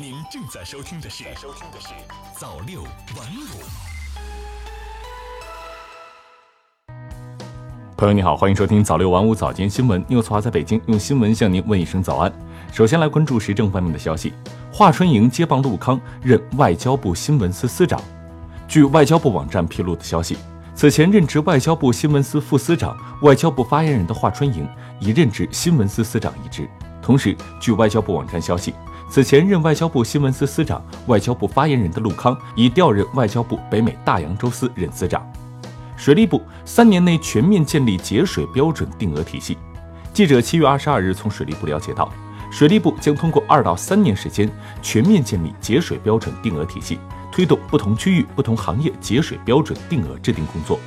您正在收听的是《收听的是早六晚五》。朋友你好，欢迎收听早六晚五早间新闻。纽斯华在北京用新闻向您问一声早安。首先来关注时政方面的消息。华春莹接棒陆康任外交部新闻司司长。据外交部网站披露的消息。此前任职外交部新闻司副司长、外交部发言人的华春莹已任职新闻司司长一职。同时，据外交部网站消息，此前任外交部新闻司司长、外交部发言人的陆康已调任外交部北美大洋洲司任司长。水利部三年内全面建立节水标准定额体系。记者七月二十二日从水利部了解到，水利部将通过二到三年时间全面建立节水标准定额体系。推动不同区域、不同行业节水标准定额制定工作。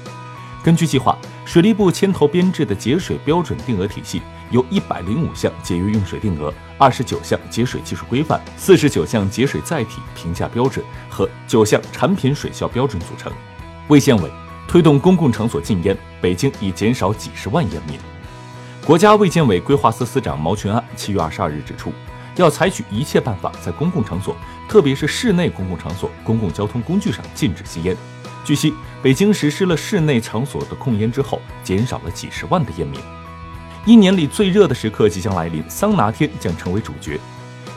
根据计划，水利部牵头编制的节水标准定额体系由一百零五项节约用水定额、二十九项节水技术规范、四十九项节水载体评价标准和九项产品水效标准组成。卫健委推动公共场所禁烟，北京已减少几十万烟民。国家卫健委规划司司长毛群安七月二十二日指出。要采取一切办法，在公共场所，特别是室内公共场所、公共交通工具上禁止吸烟。据悉，北京实施了室内场所的控烟之后，减少了几十万的烟民。一年里最热的时刻即将来临，桑拿天将成为主角。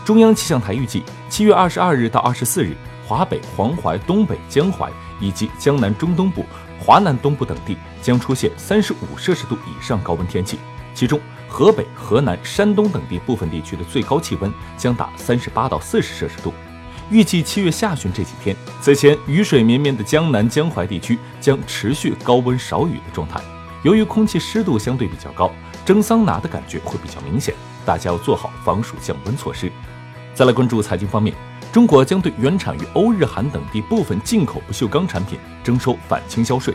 中央气象台预计，七月二十二日到二十四日，华北、黄淮、东北、江淮以及江南中东部、华南东部等地将出现三十五摄氏度以上高温天气，其中。河北、河南、山东等地部分地区的最高气温将达三十八到四十摄氏度。预计七月下旬这几天，此前雨水绵绵的江南、江淮地区将持续高温少雨的状态。由于空气湿度相对比较高，蒸桑拿的感觉会比较明显，大家要做好防暑降温措施。再来关注财经方面，中国将对原产于欧、日、韩等地部分进口不锈钢产品征收反倾销税。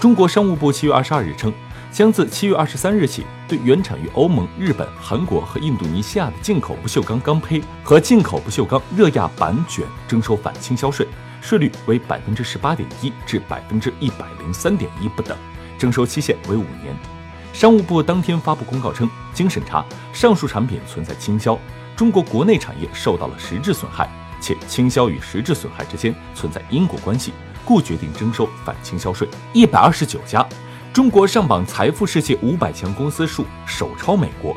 中国商务部七月二十二日称。将自七月二十三日起，对原产于欧盟、日本、韩国和印度尼西亚的进口不锈钢钢坯和进口不锈钢热轧板卷征收反倾销税，税率为百分之十八点一至百分之一百零三点一不等，征收期限为五年。商务部当天发布公告称，经审查，上述产品存在倾销，中国国内产业受到了实质损害，且倾销与实质损害之间存在因果关系，故决定征收反倾销税。一百二十九家。中国上榜财富世界五百强公司数首超美国。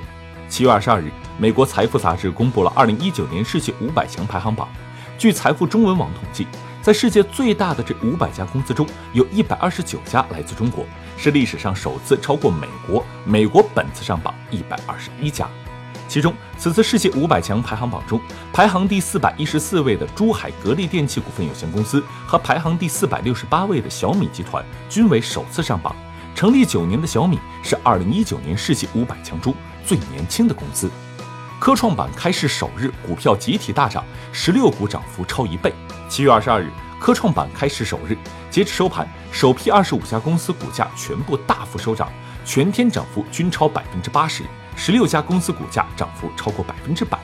七月二十二日，美国财富杂志公布了二零一九年世界五百强排行榜。据财富中文网统计，在世界最大的这五百家公司中，有一百二十九家来自中国，是历史上首次超过美国。美国本次上榜一百二十一家，其中此次世界五百强排行榜中，排行第四百一十四位的珠海格力电器股份有限公司和排行第四百六十八位的小米集团均为首次上榜。成立九年的小米是二零一九年世界五百强中最年轻的公司。科创板开市首日，股票集体大涨，十六股涨幅超一倍。七月二十二日，科创板开市首日，截至收盘，首批二十五家公司股价全部大幅收涨，全天涨幅均超百分之八十，十六家公司股价涨幅超过百分之百。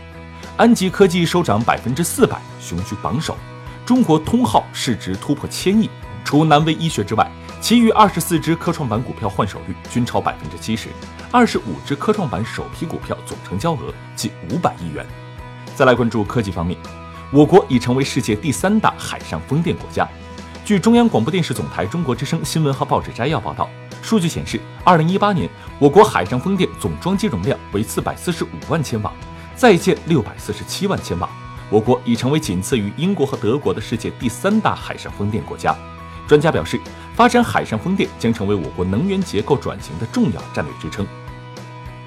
安吉科技收涨百分之四百，雄居榜首。中国通号市值突破千亿，除南威医学之外。其余二十四只科创板股票换手率均超百分之七十，二十五只科创板首批股票总成交额近五百亿元。再来关注科技方面，我国已成为世界第三大海上风电国家。据中央广播电视总台中国之声新闻和报纸摘要报道，数据显示，二零一八年我国海上风电总装机容量为四百四十五万千瓦，在建六百四十七万千瓦，我国已成为仅次于英国和德国的世界第三大海上风电国家。专家表示，发展海上风电将成为我国能源结构转型的重要战略支撑。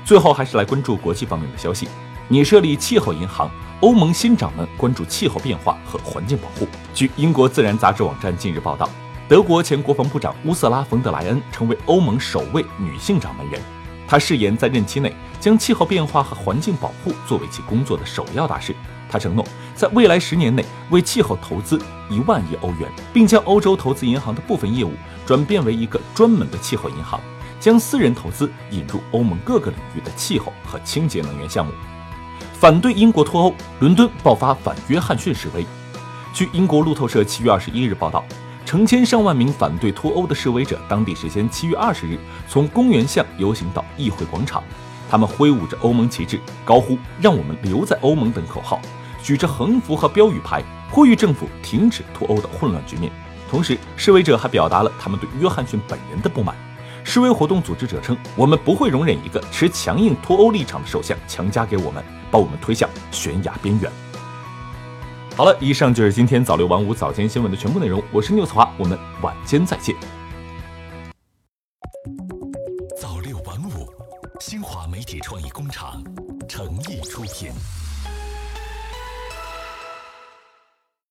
最后，还是来关注国际方面的消息。拟设立气候银行，欧盟新掌门关注气候变化和环境保护。据英国《自然》杂志网站近日报道，德国前国防部长乌瑟拉·冯德莱恩成为欧盟首位女性掌门人。她誓言在任期内将气候变化和环境保护作为其工作的首要大事。他承诺在未来十年内为气候投资一万亿欧元，并将欧洲投资银行的部分业务转变为一个专门的气候银行，将私人投资引入欧盟各个领域的气候和清洁能源项目。反对英国脱欧，伦敦爆发反约翰逊示威。据英国路透社七月二十一日报道，成千上万名反对脱欧的示威者，当地时间七月二十日从公园巷游行到议会广场，他们挥舞着欧盟旗帜，高呼“让我们留在欧盟”等口号。举着横幅和标语牌，呼吁政府停止脱欧的混乱局面。同时，示威者还表达了他们对约翰逊本人的不满。示威活动组织者称：“我们不会容忍一个持强硬脱欧立场的首相强加给我们，把我们推向悬崖边缘。”好了，以上就是今天早六晚五早间新闻的全部内容。我是牛子华，我们晚间再见。早六晚五，新华媒体创意工厂诚意出品。